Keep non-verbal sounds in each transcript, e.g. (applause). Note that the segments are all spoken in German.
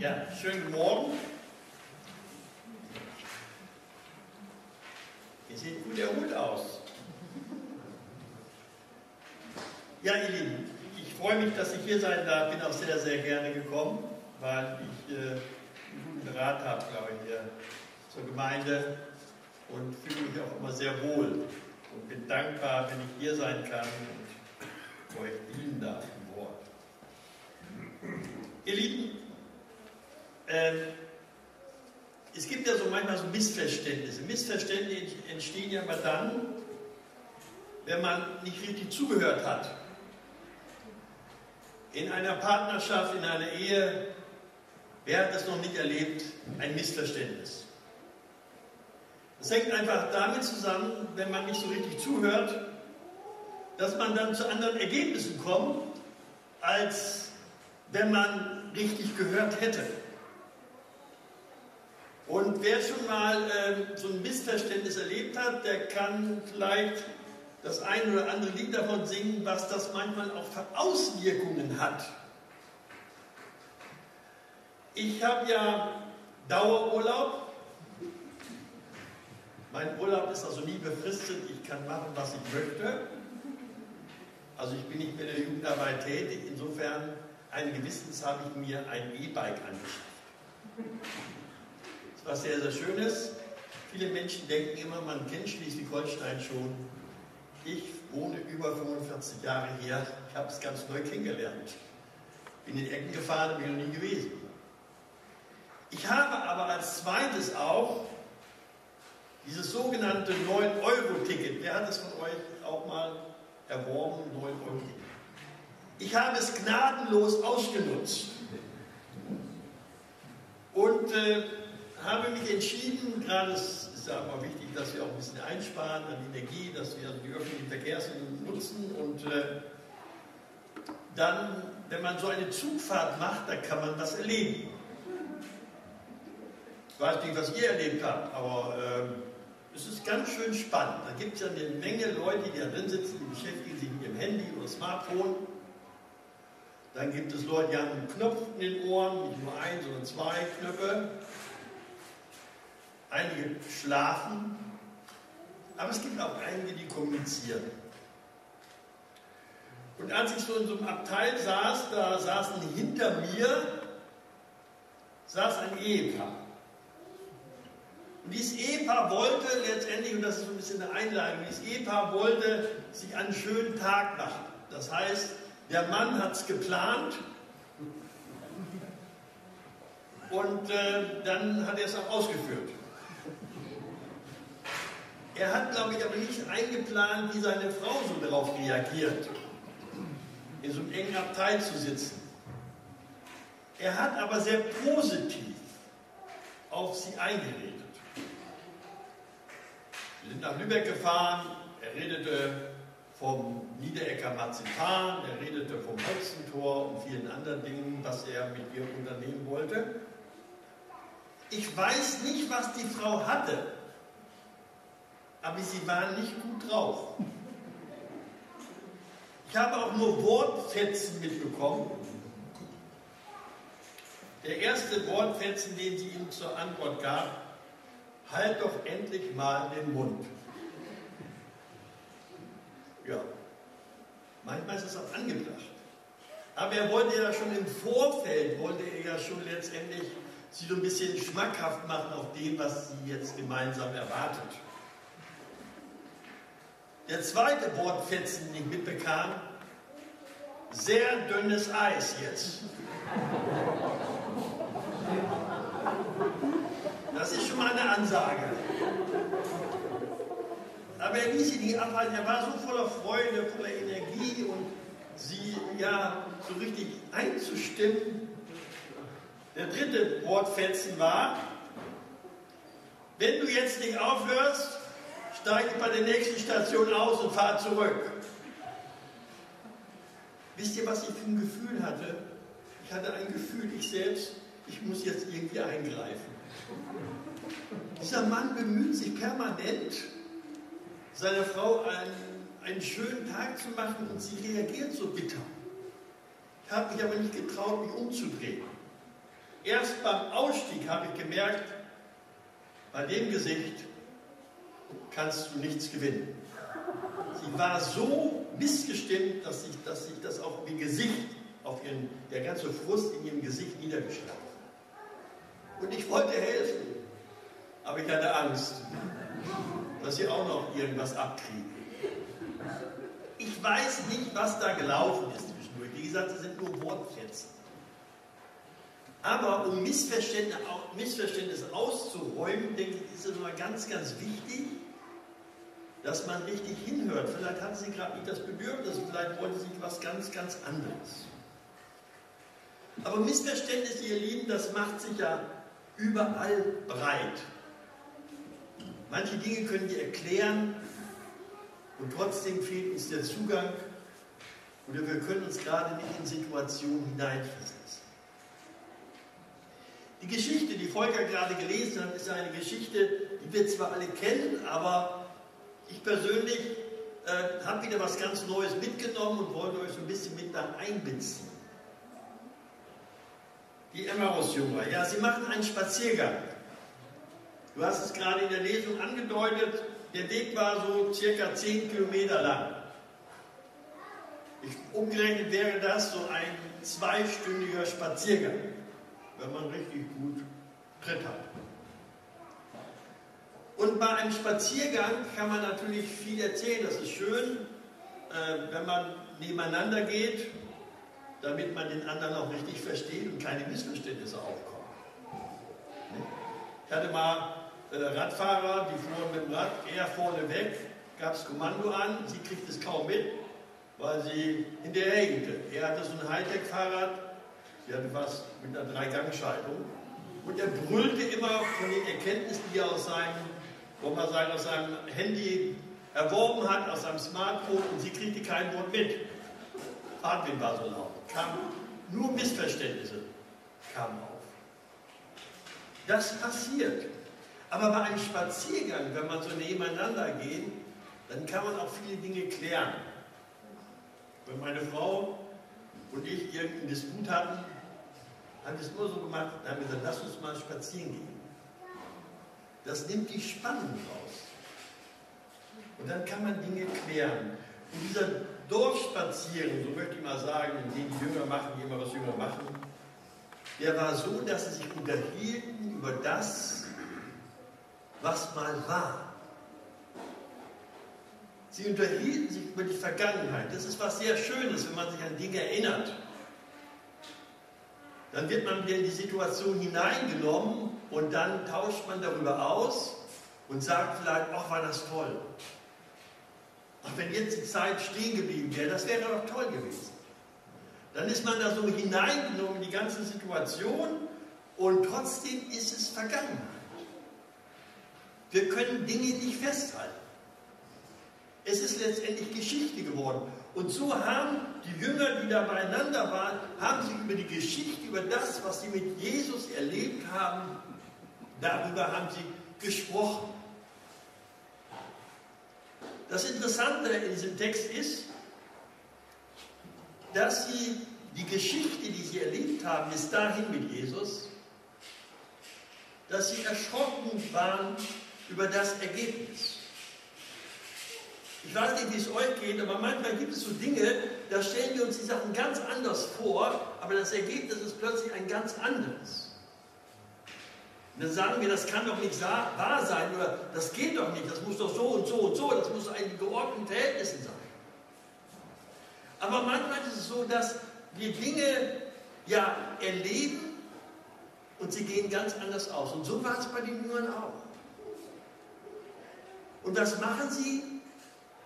Ja, schönen guten Morgen. Ihr seht gut erholt aus. Ja, ihr Lieben, ich freue mich, dass ich hier sein darf. Bin auch sehr, sehr gerne gekommen, weil ich äh, einen guten Rat habe, glaube ich, hier zur Gemeinde und fühle mich auch immer sehr wohl und bin dankbar, wenn ich hier sein kann und euch dienen darf im Wort. Ihr Lieben, äh, es gibt ja so manchmal so Missverständnisse. Missverständnisse entstehen ja immer dann, wenn man nicht richtig zugehört hat. In einer Partnerschaft, in einer Ehe, wer hat das noch nicht erlebt, ein Missverständnis. Es hängt einfach damit zusammen, wenn man nicht so richtig zuhört, dass man dann zu anderen Ergebnissen kommt, als wenn man richtig gehört hätte. Und wer schon mal äh, so ein Missverständnis erlebt hat, der kann vielleicht das ein oder andere Lied davon singen, was das manchmal auch für Auswirkungen hat. Ich habe ja Dauerurlaub. Mein Urlaub ist also nie befristet. Ich kann machen, was ich möchte. Also ich bin nicht mehr in der Jugendarbeit tätig. Insofern, eine Gewissens habe ich mir ein E-Bike angeschafft was sehr, sehr schön ist. Viele Menschen denken immer, man kennt Schleswig-Holstein schon. Ich wohne über 45 Jahre hier, ich habe es ganz neu kennengelernt. Bin in Ecken gefahren, bin noch nie gewesen. Ich habe aber als zweites auch dieses sogenannte 9-Euro-Ticket. Wer hat es von euch auch mal erworben? 9-Euro-Ticket. Ich habe es gnadenlos ausgenutzt. Und äh, habe mich entschieden, gerade es ist ja auch wichtig, dass wir auch ein bisschen einsparen an Energie, dass wir die öffentlichen Verkehrsmittel nutzen und äh, dann, wenn man so eine Zugfahrt macht, dann kann man was erleben. Ich weiß nicht, was ihr erlebt habt, aber äh, es ist ganz schön spannend. Da gibt es ja eine Menge Leute, die da drin sitzen, die beschäftigen sich mit ihrem Handy oder Smartphone. Dann gibt es Leute, die haben einen Knopf in den Ohren, nicht nur ein, sondern zwei Knöpfe. Einige schlafen, aber es gibt auch einige, die kommunizieren. Und als ich so in so einem Abteil saß, da saßen hinter mir saß ein Ehepaar. Und dieses Ehepaar wollte letztendlich, und das ist so ein bisschen eine Einleitung, dieses Ehepaar wollte sich einen schönen Tag machen. Das heißt, der Mann hat es geplant und äh, dann hat er es auch ausgeführt. Er hat, glaube ich, aber nicht eingeplant, wie seine Frau so darauf reagiert, in so einem engen Abteil zu sitzen. Er hat aber sehr positiv auf sie eingeredet. Wir sind nach Lübeck gefahren, er redete vom Niederecker Marzipan, er redete vom Holzentor und vielen anderen Dingen, was er mit ihr unternehmen wollte. Ich weiß nicht, was die Frau hatte, aber sie waren nicht gut drauf. Ich habe auch nur Wortfetzen mitbekommen. Der erste Wortfetzen, den sie ihm zur Antwort gab, halt doch endlich mal den Mund. Ja, manchmal ist es auch angebracht. Aber er wollte ja schon im Vorfeld, wollte er ja schon letztendlich sie so ein bisschen schmackhaft machen auf dem, was sie jetzt gemeinsam erwartet. Der zweite Wortfetzen, den ich mitbekam, sehr dünnes Eis jetzt. Das ist schon mal eine Ansage. Aber er ließ sie nicht abhalten. Er war so voller Freude, voller Energie und sie ja so richtig einzustimmen. Der dritte Wortfetzen war, wenn du jetzt nicht aufhörst, steige bei der nächsten Station aus und fahre zurück. Wisst ihr, was ich für ein Gefühl hatte? Ich hatte ein Gefühl, ich selbst, ich muss jetzt irgendwie eingreifen. Dieser Mann bemüht sich permanent, seiner Frau einen, einen schönen Tag zu machen und sie reagiert so bitter. Ich habe mich aber nicht getraut, mich umzudrehen. erst beim Ausstieg habe ich gemerkt, bei dem Gesicht kannst du nichts gewinnen. Sie war so missgestimmt, dass sich, dass sich das auf ihr Gesicht, auf ihren, der ganze Frust in ihrem Gesicht niedergeschlagen hat. Und ich wollte helfen, aber ich hatte Angst, dass sie auch noch irgendwas abkriegen. Ich weiß nicht, was da gelaufen ist zwischendurch. Wie gesagt, das sind nur Wortfetzen. Aber um Missverständnisse, Missverständnisse auszuräumen, denke ich, ist es immer ganz, ganz wichtig, dass man richtig hinhört. Vielleicht hatten Sie gerade nicht das Bedürfnis, vielleicht wollten Sie was ganz, ganz anderes. Aber Missverständnisse, ihr Lieben, das macht sich ja überall breit. Manche Dinge können wir erklären und trotzdem fehlt uns der Zugang oder wir können uns gerade nicht in Situationen hineinversetzen. Die Geschichte, die Volker gerade gelesen hat, ist eine Geschichte, die wir zwar alle kennen, aber ich persönlich äh, habe wieder was ganz Neues mitgenommen und wollte euch so ein bisschen mit da einbeziehen. Die Emmaus-Jünger, ja, sie machen einen Spaziergang. Du hast es gerade in der Lesung angedeutet, der Weg war so circa 10 Kilometer lang. Ich, umgerechnet wäre das so ein zweistündiger Spaziergang, wenn man richtig gut Tritt hat. Und bei einem Spaziergang kann man natürlich viel erzählen. Das ist schön, äh, wenn man nebeneinander geht, damit man den anderen auch richtig versteht und keine Missverständnisse aufkommen. Ich hatte mal äh, Radfahrer, die fuhren mit dem Rad eher vorne weg, gab es Kommando an, sie kriegt es kaum mit, weil sie hinterher hinkte. Er hatte so ein Hightech-Fahrrad, sie hatte was mit einer Dreigangschaltung und er brüllte immer von den Erkenntnissen, die er aus seinem wo man sagen, aus seinem Handy erworben hat, aus seinem Smartphone und sie kriegte kein Wort mit. Fahrtwind war so laut. Kam, nur Missverständnisse kamen auf. Das passiert. Aber bei einem Spaziergang, wenn man so nebeneinander geht, dann kann man auch viele Dinge klären. Wenn meine Frau und ich irgendeinen Disput hatten, haben wir es nur so gemacht, dann haben wir gesagt, lass uns mal spazieren gehen. Das nimmt die Spannung raus. Und dann kann man Dinge klären. Und dieser Dorfspaziergang, so möchte ich mal sagen, den die Jünger machen, die immer was Jünger machen, der war so, dass sie sich unterhielten über das, was mal war. Sie unterhielten sich über die Vergangenheit. Das ist was sehr Schönes, wenn man sich an Dinge erinnert. Dann wird man wieder in die Situation hineingenommen und dann tauscht man darüber aus und sagt vielleicht, ach, war das toll. Ach, wenn jetzt die Zeit stehen geblieben wäre, das wäre doch toll gewesen. Dann ist man da so hineingenommen in die ganze Situation und trotzdem ist es Vergangenheit. Wir können Dinge nicht festhalten. Es ist letztendlich Geschichte geworden. Und so haben die Jünger, die da beieinander waren, haben sie über die Geschichte, über das, was sie mit Jesus erlebt haben, darüber haben sie gesprochen. Das Interessante in diesem Text ist, dass sie die Geschichte, die sie erlebt haben, bis dahin mit Jesus, dass sie erschrocken waren über das Ergebnis. Ich weiß nicht, wie es euch geht, aber manchmal gibt es so Dinge, da stellen wir uns die Sachen ganz anders vor, aber das Ergebnis ist plötzlich ein ganz anderes. Dann sagen wir, das kann doch nicht wahr sein oder das geht doch nicht, das muss doch so und so und so, das muss in geordneten Verhältnissen sein. Aber manchmal ist es so, dass wir Dinge ja erleben und sie gehen ganz anders aus. Und so war es bei den Jüngern auch. Und was machen sie?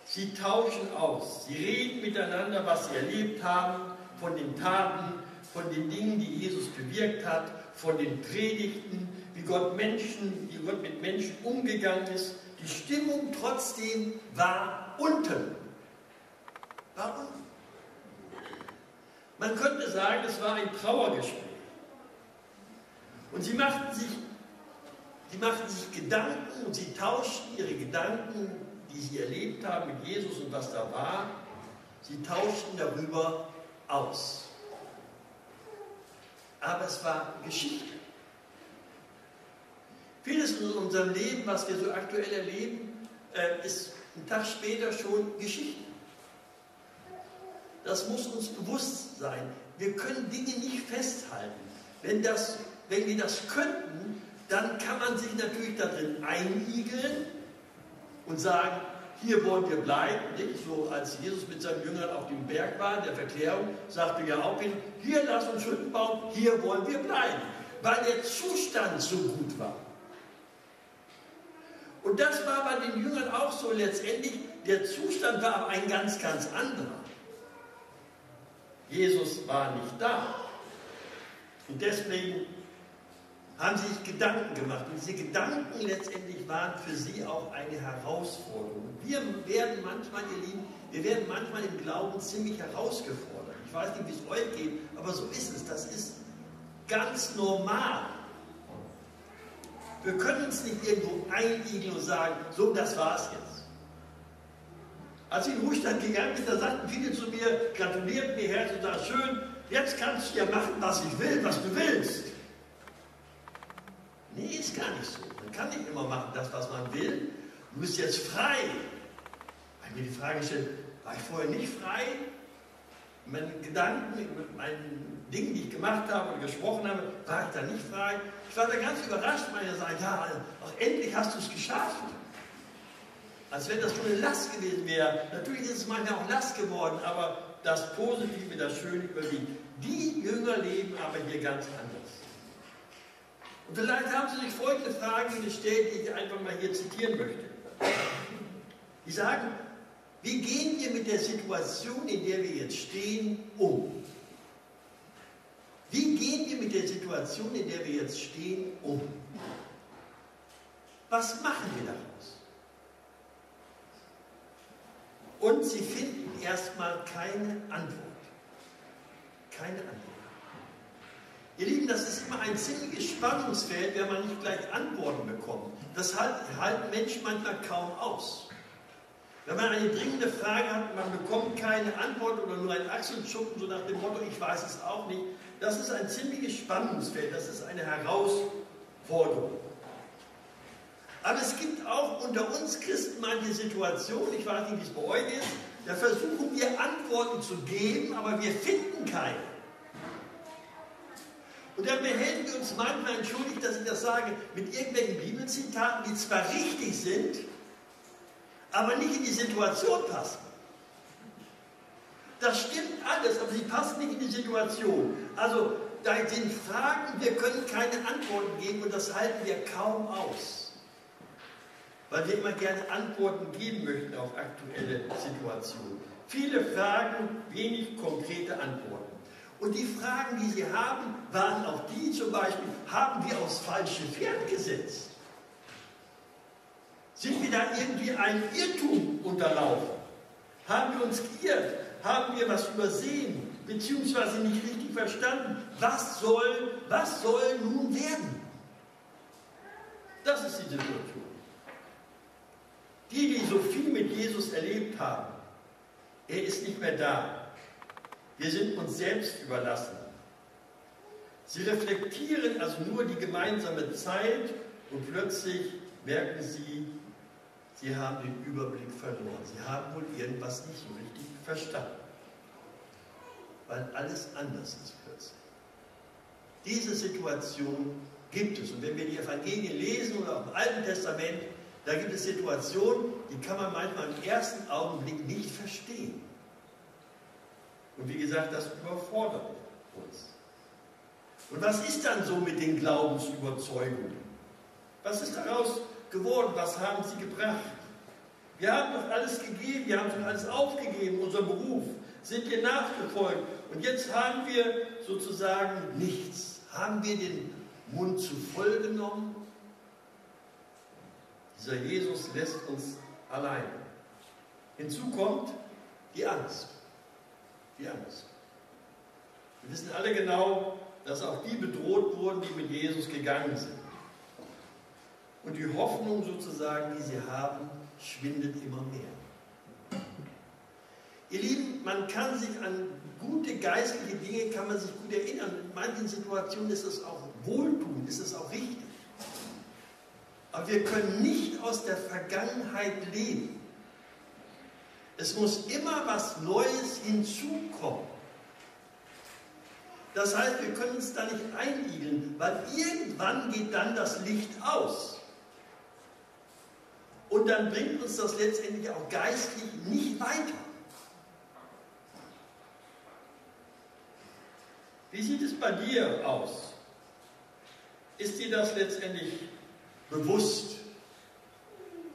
Sie tauschen aus. Sie reden miteinander, was sie erlebt haben, von den Taten, von den Dingen, die Jesus bewirkt hat, von den Predigten, wie Gott Menschen, wie Gott mit Menschen umgegangen ist. Die Stimmung trotzdem war unten. War unten. Man könnte sagen, es war ein Trauergespräch. Und sie machten sich, sie machten sich Gedanken und sie tauschten ihre Gedanken die sie erlebt haben mit Jesus und was da war, sie tauschten darüber aus. aber es war Geschichte. Vieles in unserem Leben, was wir so aktuell erleben, äh, ist einen Tag später schon Geschichte. Das muss uns bewusst sein. Wir können Dinge nicht festhalten. Wenn, das, wenn wir das könnten, dann kann man sich natürlich darin einigeln und sagen, hier wollen wir bleiben. Nicht? So als Jesus mit seinen Jüngern auf dem Berg war, der Verklärung, sagte ja auch, hier lass uns Hütten bauen, hier wollen wir bleiben, weil der Zustand so gut war. Und das war bei den Jüngern auch so letztendlich. Der Zustand war aber ein ganz, ganz anderer. Jesus war nicht da. Und deswegen haben sie sich Gedanken gemacht. Und diese Gedanken letztendlich waren für sie auch eine Herausforderung. Wir werden manchmal, ihr Lieben, wir werden manchmal im Glauben ziemlich herausgefordert. Ich weiß nicht, wie es euch geht, aber so ist es. Das ist ganz normal. Wir können uns nicht irgendwo einigeln und sagen, so, das war's jetzt. Als ich in Ruhestand gegangen bin, da sagten viele zu mir, gratuliert mir herzlich und sagten, schön, jetzt kannst du ja machen, was ich will, was du willst. Nee, ist gar nicht so. Man kann nicht immer machen, das, was man will. Du bist jetzt frei. Weil mir die Frage stellt, war ich vorher nicht frei? Meine Gedanken, meinen Dingen, die ich gemacht habe oder gesprochen habe, war ich da nicht frei? Ich war da ganz überrascht, meine sagen, ja, auch endlich hast du es geschafft. Als wenn das schon eine Last gewesen wäre. Natürlich ist es manchmal auch Last geworden, aber das Positive, das Schöne überwiegt. Die Jünger leben aber hier ganz anders. Und vielleicht haben Sie sich folgende Fragen gestellt, die ich einfach mal hier zitieren möchte. Die sagen, wie gehen wir mit der Situation, in der wir jetzt stehen, um? Wie gehen wir mit der Situation, in der wir jetzt stehen, um? Was machen wir daraus? Und sie finden erstmal keine Antwort. Keine Antwort. Ihr Lieben, das ist immer ein ziemliches Spannungsfeld, wenn man nicht gleich Antworten bekommt. Das halten Menschen manchmal kaum aus. Wenn man eine dringende Frage hat, man bekommt keine Antwort oder nur ein Achselzucken, so nach dem Motto, ich weiß es auch nicht, das ist ein ziemliches Spannungsfeld, das ist eine Herausforderung. Aber es gibt auch unter uns Christen manche Situationen, ich weiß nicht, wie es bei euch ist, da versuchen wir Antworten zu geben, aber wir finden keine. Und dann behelfen wir uns manchmal, entschuldigt, dass ich das sage, mit irgendwelchen Bibelzitaten, die zwar richtig sind, aber nicht in die Situation passen. Das stimmt alles, aber sie passen nicht in die Situation. Also da sind Fragen, wir können keine Antworten geben und das halten wir kaum aus. Weil wir immer gerne Antworten geben möchten auf aktuelle Situationen. Viele Fragen, wenig konkrete Antworten. Und die Fragen, die sie haben, waren auch die zum Beispiel, haben wir aufs falsche Pferd gesetzt? Sind wir da irgendwie einem Irrtum unterlaufen? Haben wir uns geirrt? Haben wir was übersehen? Beziehungsweise nicht richtig verstanden? Was soll, was soll nun werden? Das ist die Situation. Die, die so viel mit Jesus erlebt haben, er ist nicht mehr da. Wir sind uns selbst überlassen. Sie reflektieren also nur die gemeinsame Zeit und plötzlich merken sie, sie haben den Überblick verloren. Sie haben wohl irgendwas nicht so richtig verstanden. Weil alles anders ist plötzlich. Diese Situation gibt es. Und wenn wir die Evangelien lesen oder auch im Alten Testament, da gibt es Situationen, die kann man manchmal im ersten Augenblick nicht verstehen. Und wie gesagt, das überfordert uns. Und was ist dann so mit den Glaubensüberzeugungen? Was ist daraus geworden? Was haben sie gebracht? Wir haben doch alles gegeben, wir haben schon alles aufgegeben, unser Beruf, sind dir nachgefolgt. Und jetzt haben wir sozusagen nichts. Haben wir den Mund zu voll genommen? Dieser Jesus lässt uns allein. Hinzu kommt die Angst die Angst. Wir wissen alle genau, dass auch die bedroht wurden, die mit Jesus gegangen sind. Und die Hoffnung sozusagen, die sie haben, schwindet immer mehr. Ihr Lieben, man kann sich an gute geistliche Dinge, kann man sich gut erinnern. In manchen Situationen ist es auch wohltun, ist es auch richtig. Aber wir können nicht aus der Vergangenheit leben. Es muss immer was Neues hinzukommen. Das heißt, wir können uns da nicht einigeln, weil irgendwann geht dann das Licht aus. Und dann bringt uns das letztendlich auch geistlich nicht weiter. Wie sieht es bei dir aus? Ist dir das letztendlich bewusst,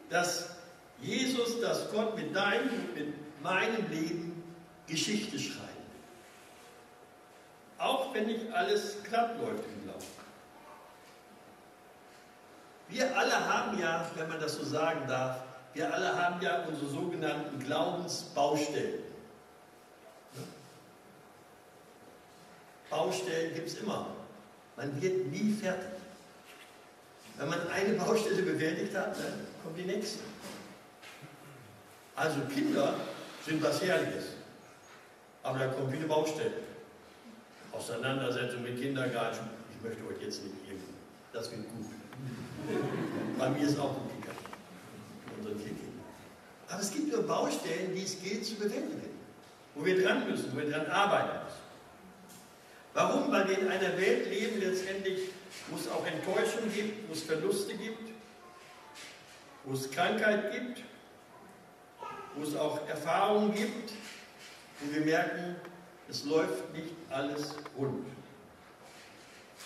dass Jesus, dass Gott mit deinem, mit meinem Leben Geschichte schreibt? Auch wenn nicht alles glatt läuft im Glauben. Wir alle haben ja, wenn man das so sagen darf, wir alle haben ja unsere sogenannten Glaubensbaustellen. Baustellen gibt es immer. Man wird nie fertig. Wenn man eine (laughs) Baustelle bewältigt hat, dann kommt die nächste. Also Kinder sind was Herrliches. Aber da kommt wieder Baustelle. Auseinandersetzung mit Kindergarten. Ich möchte euch jetzt nicht irgendwie. Das wird gut. Bei mir ist auch gut gegangen. Unsere. Aber es gibt nur Baustellen, die es gilt zu bewältigen. Wo wir dran müssen, wo wir dran arbeiten müssen. Warum? Weil wir in einer Welt leben, letztendlich, wo es auch Enttäuschung gibt, wo es Verluste gibt, wo es Krankheit gibt, wo es auch Erfahrungen gibt, wo wir merken, es läuft nicht alles rund.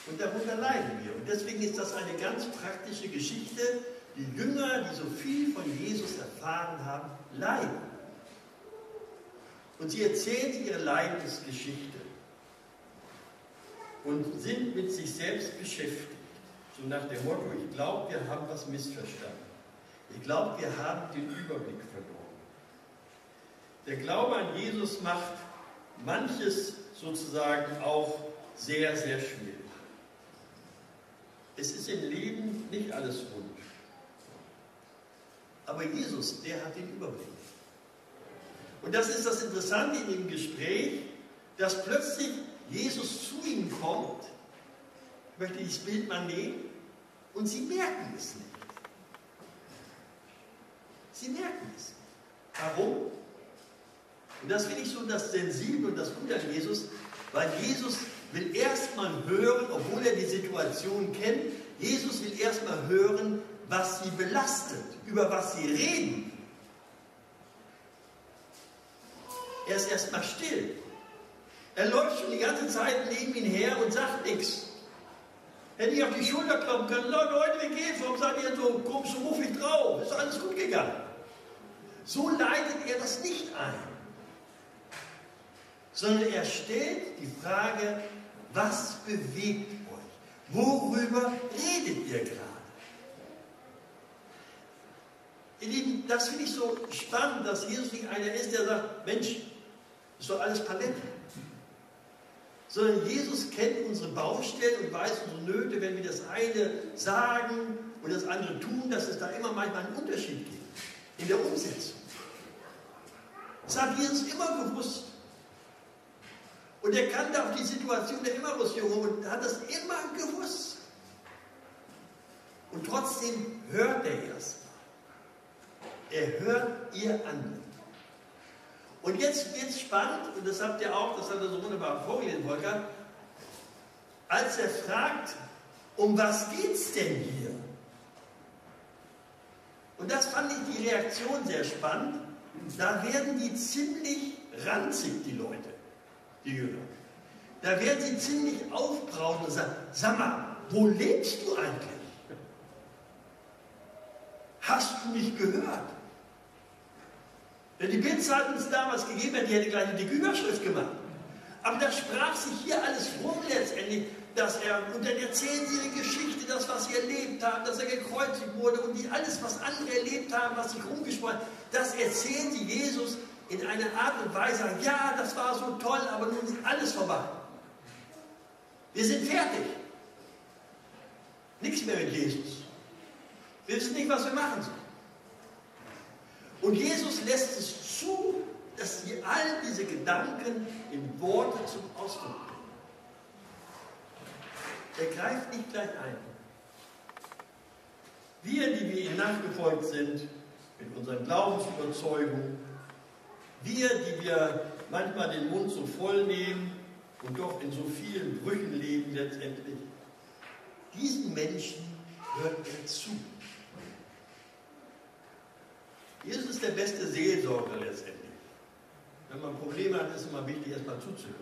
Und darunter leiden wir. Und deswegen ist das eine ganz praktische Geschichte. Die Jünger, die so viel von Jesus erfahren haben, leiden. Und sie erzählen ihre Leidensgeschichte und sind mit sich selbst beschäftigt. So nach dem Motto, ich glaube, wir haben was missverstanden. Ich glaube, wir haben den Überblick verloren. Der Glaube an Jesus macht manches sozusagen auch sehr, sehr schwierig. Es ist im Leben nicht alles rund. Aber Jesus, der hat den Überblick. Und das ist das Interessante in dem Gespräch, dass plötzlich Jesus zu ihnen kommt. Ich möchte dieses Bild mal nehmen. Und sie merken es nicht. Sie merken es nicht. Warum? Und das finde ich so das Sensible und das Gute an Jesus, weil Jesus will erstmal hören, obwohl er die Situation kennt, Jesus will erstmal hören, was sie belastet, über was sie reden. Er ist erstmal still. Er läuft schon die ganze Zeit neben ihn her und sagt nichts. Hätte ich auf die Schulter klopfen können, Leute, wie geht's? Warum seid ihr so komisch, so muffig drauf? Ist alles gut gegangen. So leitet er das nicht ein sondern er stellt die Frage, was bewegt euch? Worüber redet ihr gerade? Ihr Lieben, das finde ich so spannend, dass Jesus nicht einer ist, der sagt, Mensch, ist doch alles Palette. Sondern Jesus kennt unsere Baustellen und weiß unsere Nöte, wenn wir das eine sagen und das andere tun, dass es da immer manchmal einen Unterschied gibt in der Umsetzung. Das hat Jesus immer gewusst. Und er kannte auch die Situation der Emmaus-Jungen und hat das immer gewusst. Und trotzdem hört er erst. Er hört ihr an. Und jetzt wird es spannend, und das habt ihr auch, das hat er so wunderbar vorgelesen, Volker, als er fragt, um was geht es denn hier? Und das fand ich die Reaktion sehr spannend. Da werden die ziemlich ranzig, die Leute die Jünger. Da werden sie ziemlich aufbrauen und sagen, sag mal, wo lebst du eigentlich? Hast du mich gehört? Wenn die Bildzeitung uns damals gegeben hätte, die hätte gleich eine dicke Überschrift gemacht. Aber da sprach sich hier alles rum letztendlich, dass er, und dann erzählen sie ihre Geschichte, das, was sie erlebt haben, dass er gekreuzigt wurde und die, alles, was andere erlebt haben, was sich rumgesprochen hat, das erzählen sie Jesus in einer Art und Weise sagen, ja, das war so toll, aber nun ist alles vorbei. Wir sind fertig. Nichts mehr mit Jesus. Wir wissen nicht, was wir machen sollen. Und Jesus lässt es zu, dass sie all diese Gedanken in Worte zum Ausdruck bringen. Er greift nicht gleich ein. Wir, die wir ihm nachgefolgt sind, mit unseren Glaubensüberzeugungen, wir, die wir manchmal den Mund so voll nehmen und doch in so vielen Brüchen leben letztendlich, diesen Menschen hört er zu. Jesus ist der beste Seelsorger letztendlich. Wenn man Probleme hat, ist es immer wichtig, erstmal zuzuhören,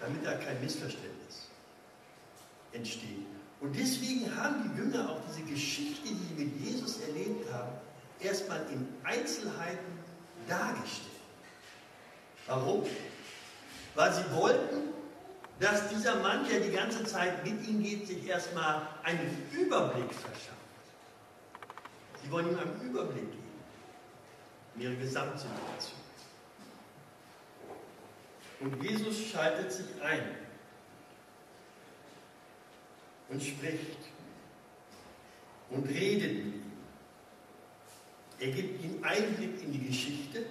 damit da kein Missverständnis entsteht. Und deswegen haben die Jünger auch diese Geschichte, die sie mit Jesus erlebt haben, erstmal in Einzelheiten dargestellt. Warum? Weil sie wollten, dass dieser Mann, der die ganze Zeit mit ihnen geht, sich erstmal einen Überblick verschafft. Sie wollen ihm einen Überblick geben in ihre Gesamtsituation. Und Jesus schaltet sich ein und spricht und redet mit. Er gibt ihm Einblick in die Geschichte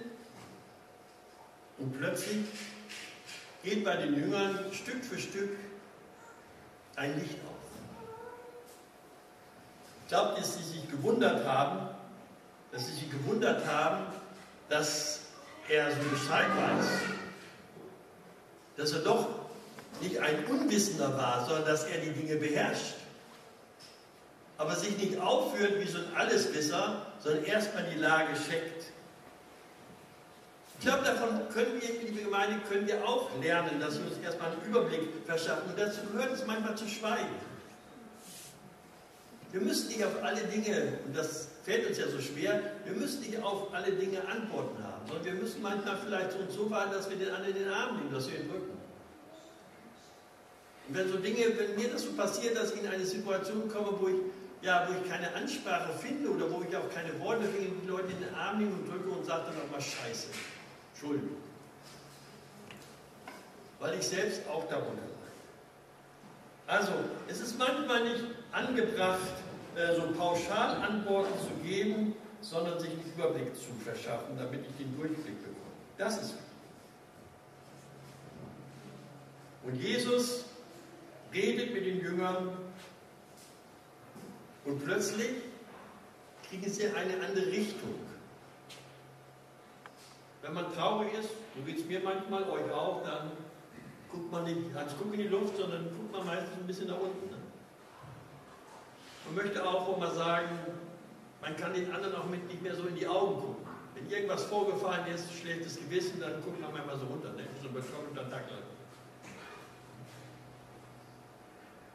und plötzlich geht bei den Jüngern Stück für Stück ein Licht auf. Ich glaube, dass sie sich gewundert haben, dass sie sich gewundert haben, dass er so Bescheid weiß, dass er doch nicht ein Unwissender war, sondern dass er die Dinge beherrscht. Aber sich nicht aufführt wie so ein Alleswisser, sondern erstmal die Lage checkt. Ich glaube, davon können wir, liebe Gemeinde, können wir auch lernen, dass wir uns erstmal einen Überblick verschaffen. Und dazu gehört es manchmal zu schweigen. Wir müssen nicht auf alle Dinge, und das fällt uns ja so schwer, wir müssen nicht auf alle Dinge Antworten haben, sondern wir müssen manchmal vielleicht und so warten, dass wir den anderen in den Arm nehmen, dass wir ihn drücken. Und wenn so Dinge, wenn mir das so passiert, dass ich in eine Situation komme, wo ich, ja, wo ich keine Ansprache finde oder wo ich auch keine Worte finde, die Leute in den Arm nehmen und drücke und sage dann auch mal Scheiße. Entschuldigung. Weil ich selbst auch darunter leide. Also, es ist manchmal nicht angebracht, äh, so pauschal Antworten zu geben, sondern sich einen Überblick zu verschaffen, damit ich den Durchblick bekomme. Das ist wichtig. Und Jesus redet mit den Jüngern und plötzlich kriegen sie eine andere Richtung. Wenn man traurig ist, so geht es mir manchmal, euch auch, dann guckt man nicht als Guck in die Luft, sondern guckt man meistens ein bisschen nach unten. Man möchte auch man sagen, man kann den anderen auch mit nicht mehr so in die Augen gucken. Wenn irgendwas vorgefallen ist, schlechtes Gewissen, dann guckt man manchmal so runter, ne? so bescheuerter Dackel.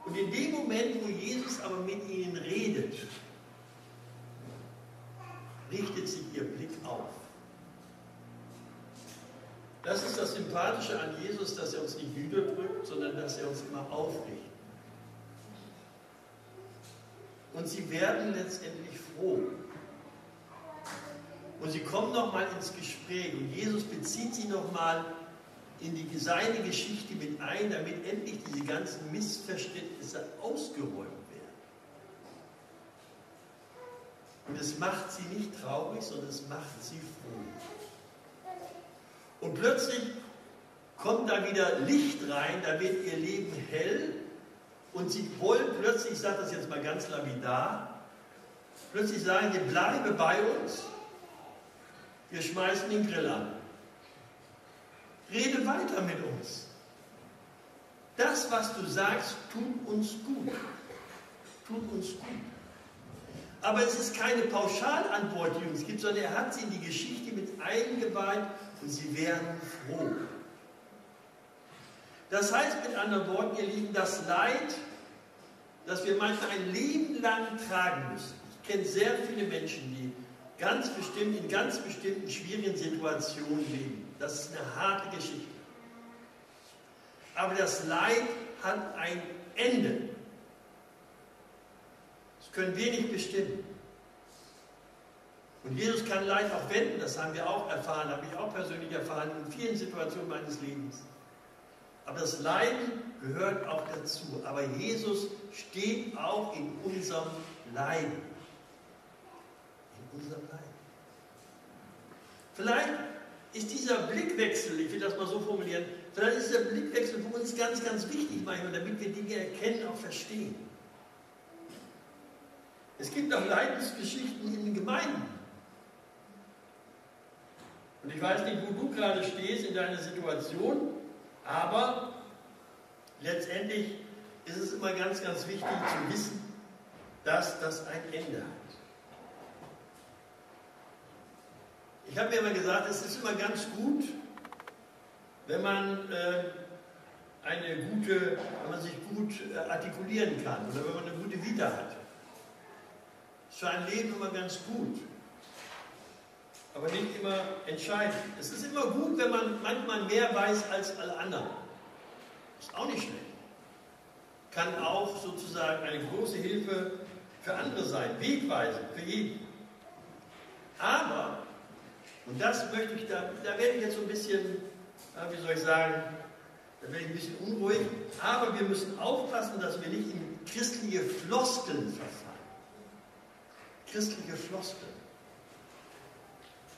Und in dem Moment, wo Jesus aber mit ihnen redet, richtet sich ihr Blick auf. Das ist das Sympathische an Jesus, dass er uns nicht niederdrückt, sondern dass er uns immer aufrichtet. Und sie werden letztendlich froh. Und sie kommen nochmal ins Gespräch. Und Jesus bezieht sie nochmal in die, seine Geschichte mit ein, damit endlich diese ganzen Missverständnisse ausgeräumt werden. Und es macht sie nicht traurig, sondern es macht sie froh. Und plötzlich kommt da wieder Licht rein, da wird ihr Leben hell und sie wollen plötzlich, ich sage das jetzt mal ganz lapidar, plötzlich sagen, ihr bleibe bei uns, wir schmeißen den Grill an. Rede weiter mit uns. Das, was du sagst, tut uns gut. Tut uns gut. Aber es ist keine Pauschalantwort, die uns gibt, sondern er hat sie in die Geschichte mit eingeweiht und sie werden froh. Das heißt mit anderen Worten, ihr Lieben, das Leid, das wir manchmal ein Leben lang tragen müssen. Ich kenne sehr viele Menschen, die ganz bestimmt in ganz bestimmten schwierigen Situationen leben. Das ist eine harte Geschichte. Aber das Leid hat ein Ende. Das können wir nicht bestimmen. Und Jesus kann Leid auch wenden, das haben wir auch erfahren, habe ich auch persönlich erfahren in vielen Situationen meines Lebens. Aber das Leiden gehört auch dazu. Aber Jesus steht auch in unserem Leiden. In unserem Leiden. Vielleicht ist dieser Blickwechsel, ich will das mal so formulieren, vielleicht ist der Blickwechsel für uns ganz, ganz wichtig manchmal, damit wir Dinge erkennen, auch verstehen. Es gibt auch Leidensgeschichten in den Gemeinden. Und ich weiß nicht, wo du gerade stehst in deiner Situation, aber letztendlich ist es immer ganz, ganz wichtig zu wissen, dass das ein Ende hat. Ich habe mir immer gesagt, es ist immer ganz gut, wenn man äh, eine gute, wenn man sich gut äh, artikulieren kann oder wenn man eine gute Vita hat. Ist für ein Leben immer ganz gut. Aber nicht immer entscheidend. Es ist immer gut, wenn man manchmal mehr weiß als alle anderen. Ist auch nicht schlecht. Kann auch sozusagen eine große Hilfe für andere sein, wegweisend für jeden. Aber, und das möchte ich, da, da werde ich jetzt so ein bisschen, wie soll ich sagen, da werde ich ein bisschen unruhig, aber wir müssen aufpassen, dass wir nicht in christliche Floskeln verfallen. Christliche Floskeln.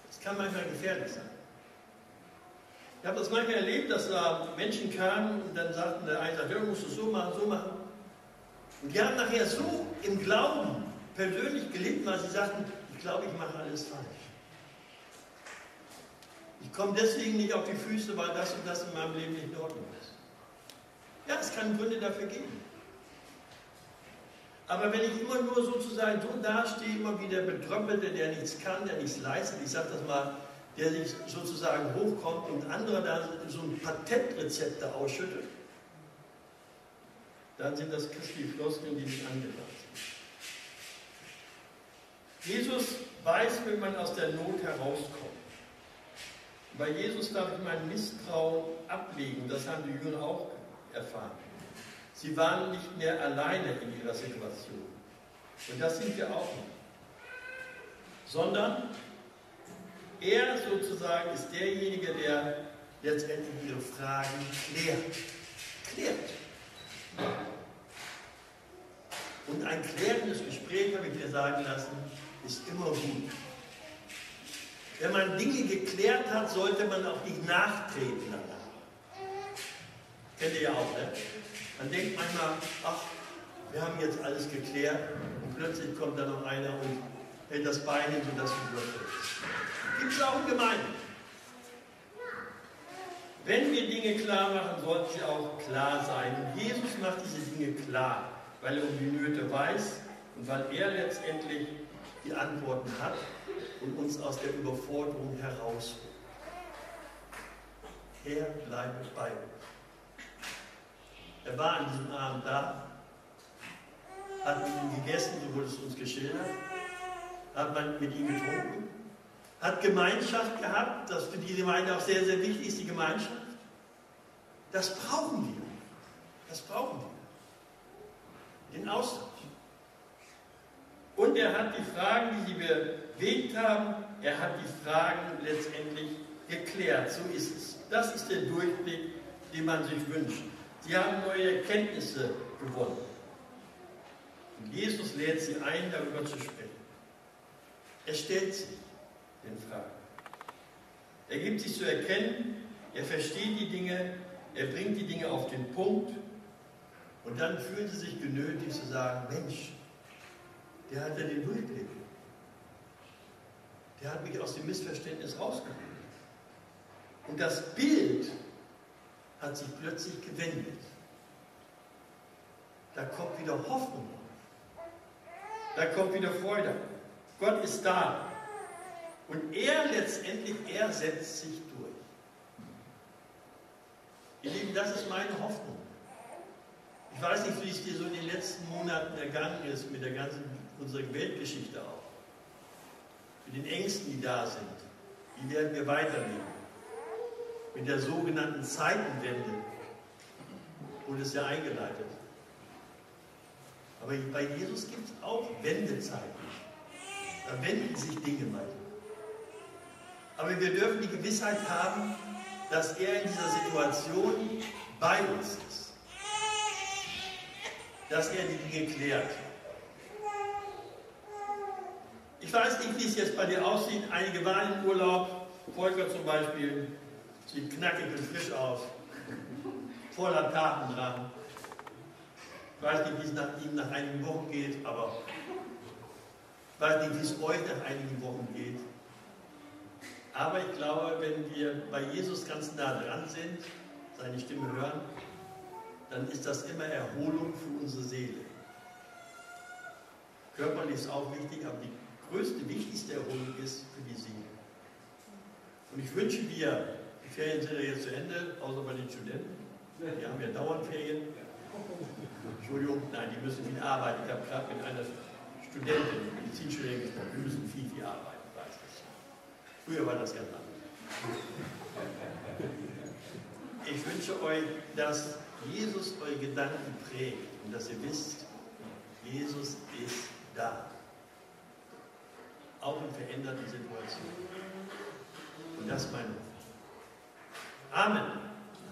Das kann manchmal gefährlich sein. Ich habe das manchmal erlebt, dass da Menschen kamen und dann sagten, der eine sagt, ja, musst du so machen, so machen. Und die haben nachher so im Glauben persönlich gelitten, weil sie sagten, ich glaube, ich mache alles falsch. Ich komme deswegen nicht auf die Füße, weil das und das in meinem Leben nicht in Ordnung ist. Ja, es kann Gründe dafür geben. Aber wenn ich immer nur sozusagen so dastehe, immer wie der Betröppelte, der nichts kann, der nichts leistet, ich sage das mal, der sich sozusagen hochkommt und andere da so ein Patentrezepte ausschüttet, dann sind das christliche Floskeln, die nicht angebracht sind. Jesus weiß, wie man aus der Not herauskommt. Bei Jesus darf ich mein Misstrauen ablegen, das haben die Jünger auch erfahren. Sie waren nicht mehr alleine in ihrer Situation. Und das sind wir auch nicht. Sondern er sozusagen ist derjenige, der letztendlich ihre Fragen klärt. Klärt. Und ein klärendes Gespräch, habe ich dir sagen lassen, ist immer gut. Wenn man Dinge geklärt hat, sollte man auch nicht nachtreten danach. Kennt ihr ja auch, ne? Man denkt manchmal, ach, wir haben jetzt alles geklärt und plötzlich kommt da noch einer und hält das Bein hin, sodass du ist. Gibt es auch in Gemeinden. Wenn wir Dinge klar machen, sollten sie auch klar sein. Und Jesus macht diese Dinge klar weil er um die Nöte weiß und weil er letztendlich die Antworten hat und uns aus der Überforderung herausholt. Er bleibt bei uns. Er war an diesem Abend da, hat mit ihm gegessen, so wurde es uns geschildert, hat man mit ihm getrunken, hat Gemeinschaft gehabt, das für die Gemeinde auch sehr, sehr wichtig ist, die Gemeinschaft. Das brauchen wir. Das brauchen wir den Austausch. Und er hat die Fragen, die sie bewegt haben, er hat die Fragen letztendlich geklärt. So ist es. Das ist der Durchblick, den man sich wünscht. Sie haben neue Erkenntnisse gewonnen. Und Jesus lädt sie ein, darüber zu sprechen. Er stellt sich den Fragen. Er gibt sich zu erkennen, er versteht die Dinge, er bringt die Dinge auf den Punkt und dann fühlen sie sich genötigt zu sagen, Mensch, der hat ja den Durchblick. Der hat mich aus dem Missverständnis rausgeholt. Und das Bild hat sich plötzlich gewendet. Da kommt wieder Hoffnung auf. Da kommt wieder Freude. Gott ist da. Und er letztendlich, er setzt sich durch. Ihr Lieben, das ist meine Hoffnung. Ich weiß nicht, wie es dir so in den letzten Monaten ergangen ist mit der ganzen unserer Weltgeschichte auch. Den Ängsten, die da sind. Wie werden wir weiterleben? Mit der sogenannten Zeitenwende wurde es ja eingeleitet. Aber bei Jesus gibt es auch Wendezeiten. Da wenden sich Dinge weiter. Aber wir dürfen die Gewissheit haben, dass er in dieser Situation bei uns ist dass er die Dinge klärt. Ich weiß nicht, wie es jetzt bei dir aussieht. Einige waren im Urlaub, Volker zum Beispiel sieht knackig und frisch aus, voller Taten dran. Ich weiß nicht, wie es nach ihm nach einigen Wochen geht, aber ich weiß nicht, wie es euch nach einigen Wochen geht. Aber ich glaube, wenn wir bei Jesus ganz nah dran sind, seine Stimme hören, dann ist das immer Erholung für unsere Seele. Körperlich ist auch wichtig, aber die größte, wichtigste Erholung ist für die Seele. Und ich wünsche dir, die Ferien sind ja jetzt zu Ende, außer bei den Studenten. Die haben ja dauernd Ferien. Entschuldigung, nein, die müssen viel arbeiten. Ich habe gerade mit einer Studentin, Medizinstudentin gesprochen, wir müssen viel, viel arbeiten, weiß ich. Früher war das ganz anders. Ich wünsche euch, dass Jesus eure Gedanken prägt und dass ihr wisst, Jesus ist da. Auch in veränderten Situationen. Und das meine Hoffnung. Amen.